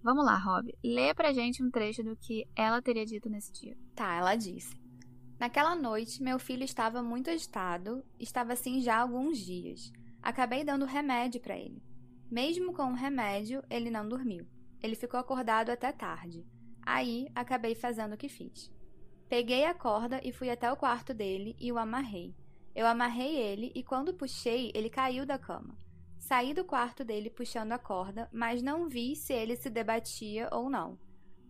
vamos lá, Rob, lê pra gente um trecho do que ela teria dito nesse dia. Tá, ela disse: Naquela noite, meu filho estava muito agitado, estava assim já há alguns dias. Acabei dando remédio para ele. Mesmo com o remédio, ele não dormiu. Ele ficou acordado até tarde. Aí acabei fazendo o que fiz. Peguei a corda e fui até o quarto dele e o amarrei. Eu amarrei ele e quando puxei, ele caiu da cama. Saí do quarto dele puxando a corda, mas não vi se ele se debatia ou não.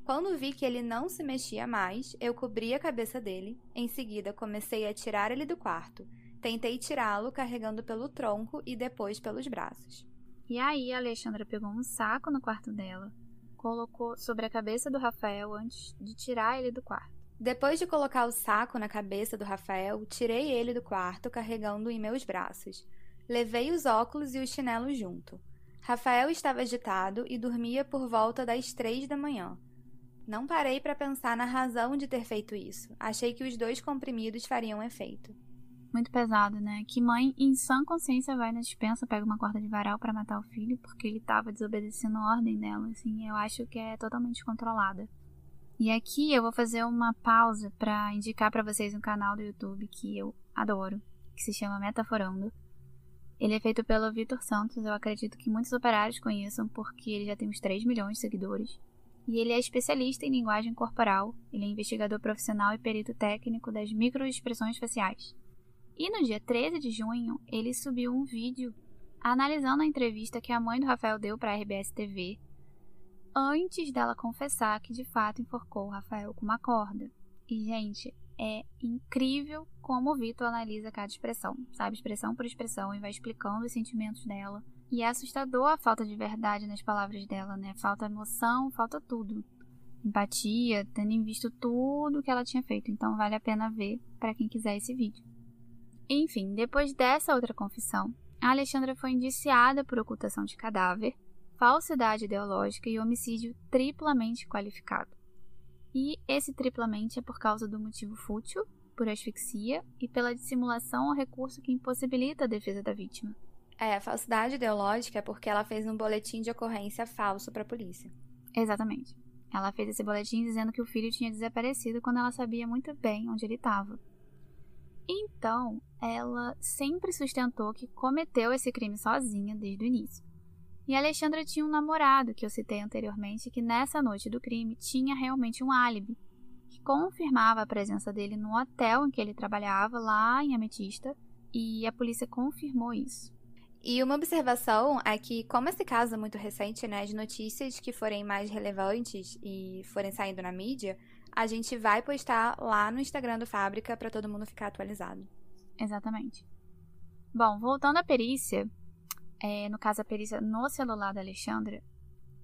Quando vi que ele não se mexia mais, eu cobri a cabeça dele. Em seguida, comecei a tirar ele do quarto. Tentei tirá-lo carregando pelo tronco e depois pelos braços. E aí, a Alexandra pegou um saco no quarto dela, colocou sobre a cabeça do Rafael antes de tirar ele do quarto. Depois de colocar o saco na cabeça do Rafael, tirei ele do quarto carregando em meus braços. Levei os óculos e o chinelo junto. Rafael estava agitado e dormia por volta das três da manhã. Não parei para pensar na razão de ter feito isso. Achei que os dois comprimidos fariam efeito muito pesado, né? Que mãe, em sã consciência, vai na dispensa, pega uma corda de varal para matar o filho porque ele tava desobedecendo a ordem dela, assim, eu acho que é totalmente controlada. E aqui eu vou fazer uma pausa para indicar para vocês um canal do YouTube que eu adoro, que se chama Metaforando. Ele é feito pelo Vitor Santos, eu acredito que muitos operários conheçam porque ele já tem uns 3 milhões de seguidores. E ele é especialista em linguagem corporal, ele é investigador profissional e perito técnico das microexpressões faciais. E no dia 13 de junho, ele subiu um vídeo analisando a entrevista que a mãe do Rafael deu para a RBS TV antes dela confessar que de fato enforcou o Rafael com uma corda. E, gente, é incrível como o Vitor analisa cada expressão, sabe? Expressão por expressão e vai explicando os sentimentos dela. E é assustador a falta de verdade nas palavras dela, né? Falta emoção, falta tudo. Empatia, tendo em visto tudo que ela tinha feito. Então vale a pena ver para quem quiser esse vídeo. Enfim, depois dessa outra confissão, a Alexandra foi indiciada por ocultação de cadáver, falsidade ideológica e homicídio triplamente qualificado. E esse triplamente é por causa do motivo fútil, por asfixia e pela dissimulação ou recurso que impossibilita a defesa da vítima. É, a falsidade ideológica é porque ela fez um boletim de ocorrência falso para a polícia. Exatamente. Ela fez esse boletim dizendo que o filho tinha desaparecido quando ela sabia muito bem onde ele estava. Então, ela sempre sustentou que cometeu esse crime sozinha desde o início. E a Alexandra tinha um namorado que eu citei anteriormente, que nessa noite do crime tinha realmente um álibi, que confirmava a presença dele no hotel em que ele trabalhava, lá em Ametista, e a polícia confirmou isso. E uma observação é que, como esse caso é muito recente, né, as notícias que forem mais relevantes e forem saindo na mídia, a gente vai postar lá no Instagram do Fábrica para todo mundo ficar atualizado. Exatamente. Bom, voltando à perícia, é, no caso a perícia no celular da Alexandra,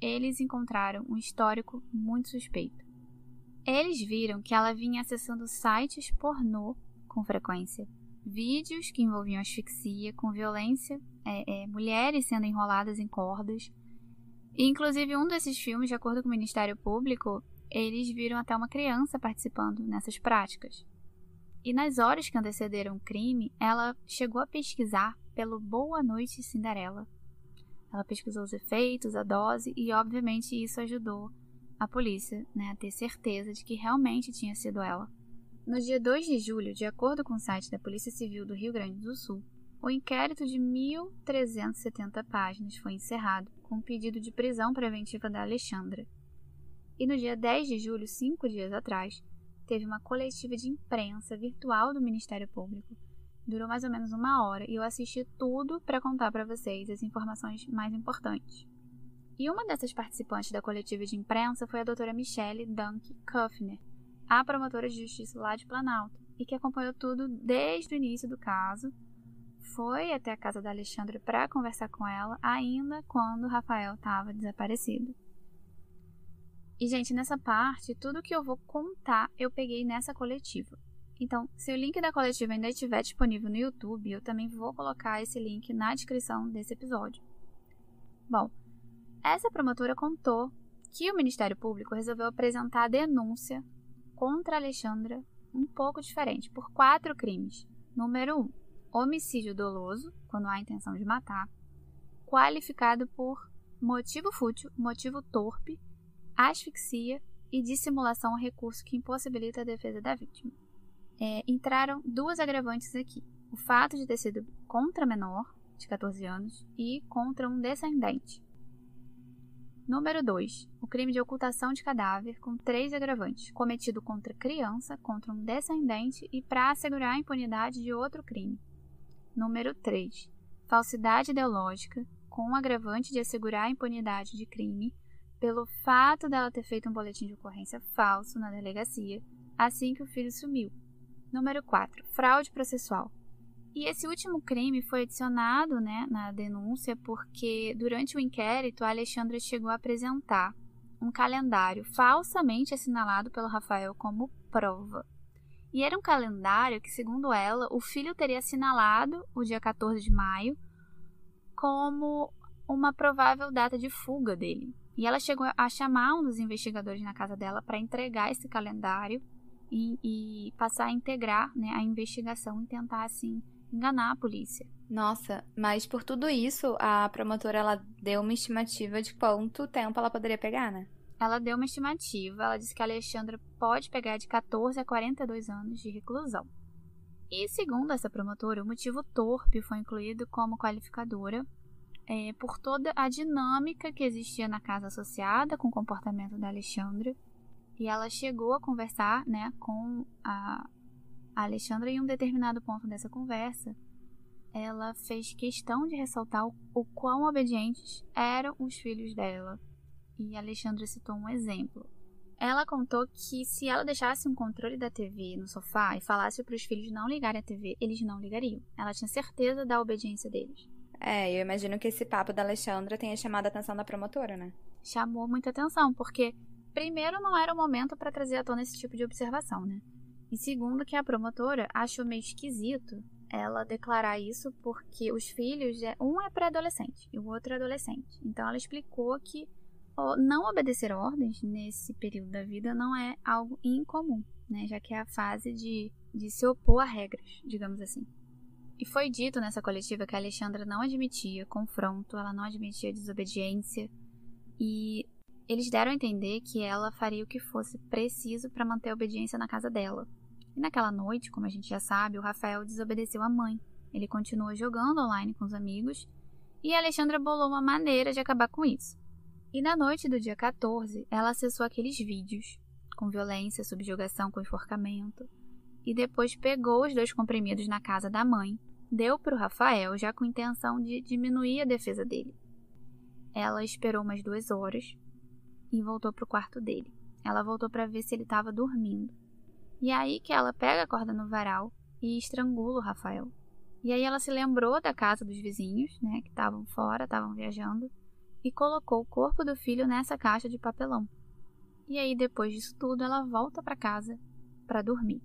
eles encontraram um histórico muito suspeito. Eles viram que ela vinha acessando sites pornô com frequência vídeos que envolviam asfixia com violência, é, é, mulheres sendo enroladas em cordas. E, inclusive, um desses filmes, de acordo com o Ministério Público, eles viram até uma criança participando nessas práticas. E nas horas que antecederam o crime, ela chegou a pesquisar pelo Boa Noite Cinderela. Ela pesquisou os efeitos, a dose e, obviamente, isso ajudou a polícia né, a ter certeza de que realmente tinha sido ela. No dia 2 de julho, de acordo com o site da Polícia Civil do Rio Grande do Sul, o inquérito de 1.370 páginas foi encerrado com um pedido de prisão preventiva da Alexandra. E no dia 10 de julho, cinco dias atrás, teve uma coletiva de imprensa virtual do Ministério Público. Durou mais ou menos uma hora e eu assisti tudo para contar para vocês as informações mais importantes. E uma dessas participantes da coletiva de imprensa foi a doutora Michelle Dunk Kuffner, a promotora de justiça lá de Planalto, e que acompanhou tudo desde o início do caso. Foi até a casa da Alexandra para conversar com ela, ainda quando Rafael estava desaparecido. E, gente, nessa parte, tudo que eu vou contar eu peguei nessa coletiva. Então, se o link da coletiva ainda estiver disponível no YouTube, eu também vou colocar esse link na descrição desse episódio. Bom, essa promotora contou que o Ministério Público resolveu apresentar a denúncia contra Alexandra um pouco diferente, por quatro crimes. Número 1. Um, homicídio doloso, quando há intenção de matar, qualificado por motivo fútil, motivo torpe, asfixia e dissimulação recurso que impossibilita a defesa da vítima. É, entraram duas agravantes aqui: o fato de ter sido contra menor, de 14 anos, e contra um descendente, Número 2. O crime de ocultação de cadáver com três agravantes, cometido contra criança, contra um descendente e para assegurar a impunidade de outro crime. Número 3. Falsidade ideológica, com um agravante de assegurar a impunidade de crime pelo fato dela ter feito um boletim de ocorrência falso na delegacia assim que o filho sumiu. Número 4. Fraude processual, e esse último crime foi adicionado né, na denúncia porque, durante o inquérito, a Alexandra chegou a apresentar um calendário falsamente assinalado pelo Rafael como prova. E era um calendário que, segundo ela, o filho teria assinalado o dia 14 de maio como uma provável data de fuga dele. E ela chegou a chamar um dos investigadores na casa dela para entregar esse calendário e, e, passar a integrar né, a investigação e tentar, assim, enganar a polícia. Nossa, mas por tudo isso, a promotora ela deu uma estimativa de quanto tempo ela poderia pegar, né? Ela deu uma estimativa, ela disse que a Alexandra pode pegar de 14 a 42 anos de reclusão. E segundo essa promotora, o motivo torpe foi incluído como qualificadora é, por toda a dinâmica que existia na casa associada com o comportamento da Alexandra. E ela chegou a conversar né, com a, Alexandra, em um determinado ponto dessa conversa, ela fez questão de ressaltar o, o quão obedientes eram os filhos dela. E a Alexandra citou um exemplo. Ela contou que se ela deixasse um controle da TV no sofá e falasse para os filhos não ligarem a TV, eles não ligariam. Ela tinha certeza da obediência deles. É, eu imagino que esse papo da Alexandra tenha chamado a atenção da promotora, né? Chamou muita atenção, porque primeiro não era o momento para trazer à tona esse tipo de observação, né? E segundo, que a promotora achou meio esquisito ela declarar isso porque os filhos, é, um é pré-adolescente e o outro é adolescente. Então ela explicou que não obedecer ordens nesse período da vida não é algo incomum, né? Já que é a fase de, de se opor a regras, digamos assim. E foi dito nessa coletiva que a Alexandra não admitia confronto, ela não admitia desobediência e eles deram a entender que ela faria o que fosse preciso para manter a obediência na casa dela. E naquela noite, como a gente já sabe, o Rafael desobedeceu a mãe. Ele continuou jogando online com os amigos e a Alexandra bolou uma maneira de acabar com isso. E na noite do dia 14, ela acessou aqueles vídeos com violência, subjugação com enforcamento e depois pegou os dois comprimidos na casa da mãe deu para o Rafael já com intenção de diminuir a defesa dele. Ela esperou umas duas horas e voltou para o quarto dele. Ela voltou para ver se ele estava dormindo. E é aí que ela pega a corda no varal e estrangula o Rafael. E aí ela se lembrou da casa dos vizinhos, né, que estavam fora, estavam viajando, e colocou o corpo do filho nessa caixa de papelão. E aí depois disso tudo ela volta para casa para dormir.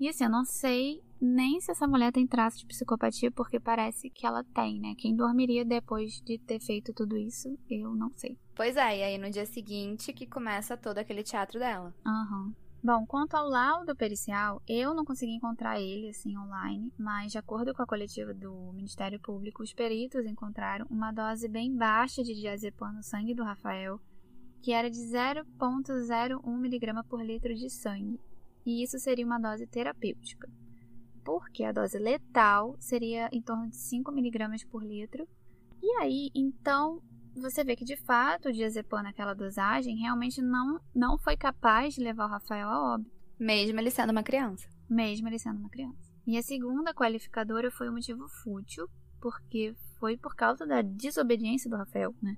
E assim, eu não sei nem se essa mulher tem traço de psicopatia, porque parece que ela tem, né? Quem dormiria depois de ter feito tudo isso, eu não sei. Pois é, e aí no dia seguinte que começa todo aquele teatro dela. Aham. Uhum. Bom, quanto ao laudo pericial, eu não consegui encontrar ele assim online, mas de acordo com a coletiva do Ministério Público, os peritos encontraram uma dose bem baixa de diazepam no sangue do Rafael, que era de 0,01 mg por litro de sangue, e isso seria uma dose terapêutica porque a dose letal seria em torno de 5 miligramas por litro. E aí, então, você vê que de fato o diazepam naquela dosagem realmente não, não foi capaz de levar o Rafael a óbito. Mesmo ele sendo uma criança. Mesmo ele sendo uma criança. E a segunda qualificadora foi o motivo fútil, porque foi por causa da desobediência do Rafael, né?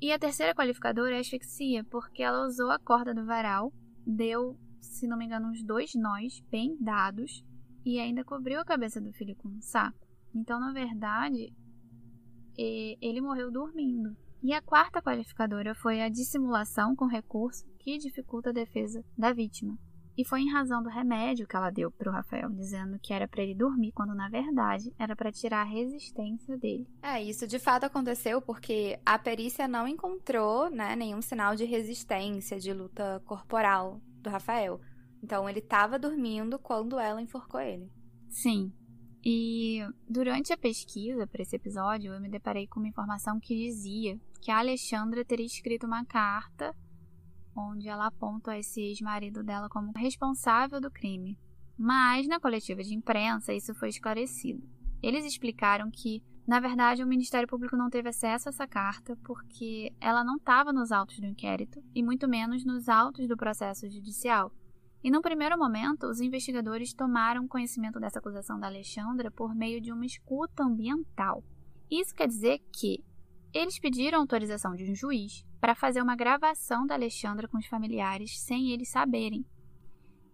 E a terceira qualificadora é a asfixia, porque ela usou a corda do varal, deu, se não me engano, uns dois nós bem dados e ainda cobriu a cabeça do filho com um saco. Então, na verdade, ele morreu dormindo. E a quarta qualificadora foi a dissimulação com recurso que dificulta a defesa da vítima. E foi em razão do remédio que ela deu para o Rafael, dizendo que era para ele dormir, quando na verdade era para tirar a resistência dele. É, isso de fato aconteceu porque a perícia não encontrou né, nenhum sinal de resistência, de luta corporal do Rafael. Então ele estava dormindo quando ela enforcou ele. Sim. E durante a pesquisa para esse episódio, eu me deparei com uma informação que dizia que a Alexandra teria escrito uma carta onde ela aponta esse ex-marido dela como responsável do crime. Mas na coletiva de imprensa isso foi esclarecido. Eles explicaram que, na verdade, o Ministério Público não teve acesso a essa carta porque ela não estava nos autos do inquérito e muito menos nos autos do processo judicial. E no primeiro momento, os investigadores tomaram conhecimento dessa acusação da Alexandra por meio de uma escuta ambiental. Isso quer dizer que eles pediram autorização de um juiz para fazer uma gravação da Alexandra com os familiares sem eles saberem.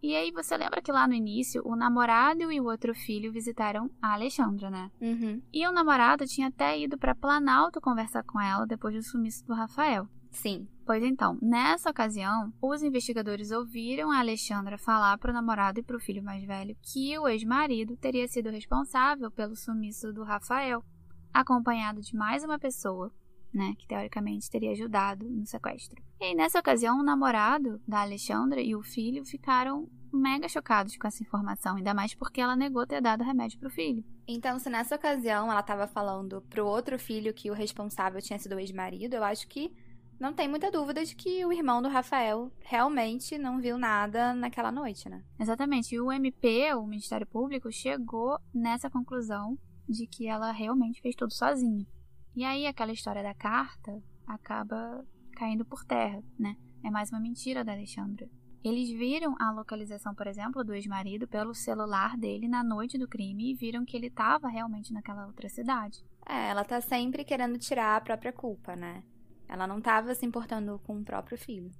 E aí você lembra que lá no início o namorado e o outro filho visitaram a Alexandra, né? Uhum. E o namorado tinha até ido para Planalto conversar com ela depois do sumiço do Rafael. Sim. Pois então, nessa ocasião, os investigadores ouviram a Alexandra falar para o namorado e para o filho mais velho que o ex-marido teria sido responsável pelo sumiço do Rafael, acompanhado de mais uma pessoa, né, que teoricamente teria ajudado no sequestro. E nessa ocasião, o namorado da Alexandra e o filho ficaram mega chocados com essa informação, ainda mais porque ela negou ter dado remédio para o filho. Então, se nessa ocasião ela estava falando pro outro filho que o responsável tinha sido o ex-marido, eu acho que não tem muita dúvida de que o irmão do Rafael realmente não viu nada naquela noite, né? Exatamente. E o MP, o Ministério Público, chegou nessa conclusão de que ela realmente fez tudo sozinha. E aí aquela história da carta acaba caindo por terra, né? É mais uma mentira da Alexandra. Eles viram a localização, por exemplo, do ex-marido pelo celular dele na noite do crime e viram que ele estava realmente naquela outra cidade. É, ela tá sempre querendo tirar a própria culpa, né? Ela não estava se importando com o próprio filho.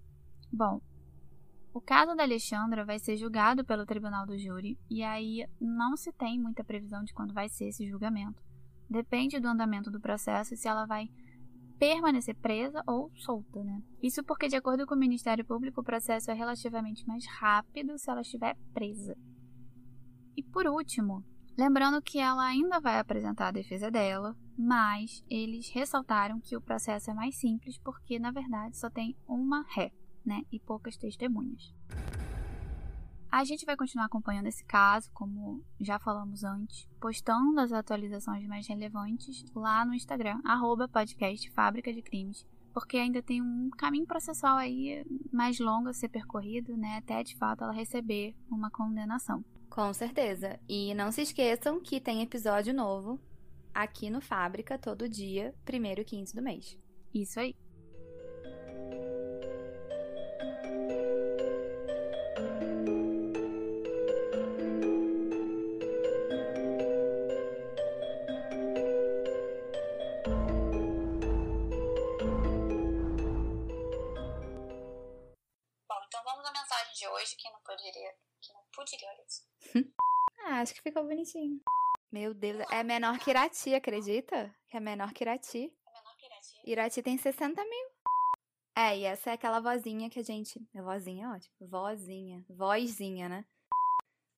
Bom, o caso da Alexandra vai ser julgado pelo tribunal do júri e aí não se tem muita previsão de quando vai ser esse julgamento. Depende do andamento do processo e se ela vai permanecer presa ou solta, né? Isso porque, de acordo com o Ministério Público, o processo é relativamente mais rápido se ela estiver presa. E por último, Lembrando que ela ainda vai apresentar a defesa dela, mas eles ressaltaram que o processo é mais simples porque, na verdade, só tem uma ré, né, e poucas testemunhas. A gente vai continuar acompanhando esse caso, como já falamos antes, postando as atualizações mais relevantes lá no Instagram, arroba podcast Fábrica de Crimes, porque ainda tem um caminho processual aí mais longo a ser percorrido, né, até de fato ela receber uma condenação. Com certeza. E não se esqueçam que tem episódio novo aqui no Fábrica todo dia, primeiro e 15 do mês. Isso aí. Bonitinho. Meu Deus, é menor que Irati, acredita? Que é menor que Irati. É menor que Irati. Irati tem 60 mil. É, e essa é aquela vozinha que a gente. É vozinha, é ótimo. Vozinha. Vozinha, né?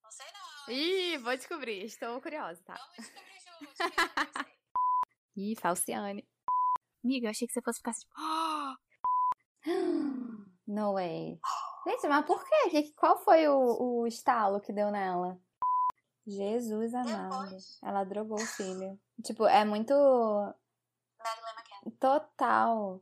Não sei não. Ih, vou descobrir. Estou curiosa, tá? Vamos descobrir juntos. [laughs] Ih, Falciane. Amiga, eu achei que você fosse ficar assim, tipo, [gasps] No way. [gasps] Gente, mas por quê? Que- Qual foi o, o estalo que deu nela? Jesus amado. Depois. Ela drogou o filho. Tipo, é muito total.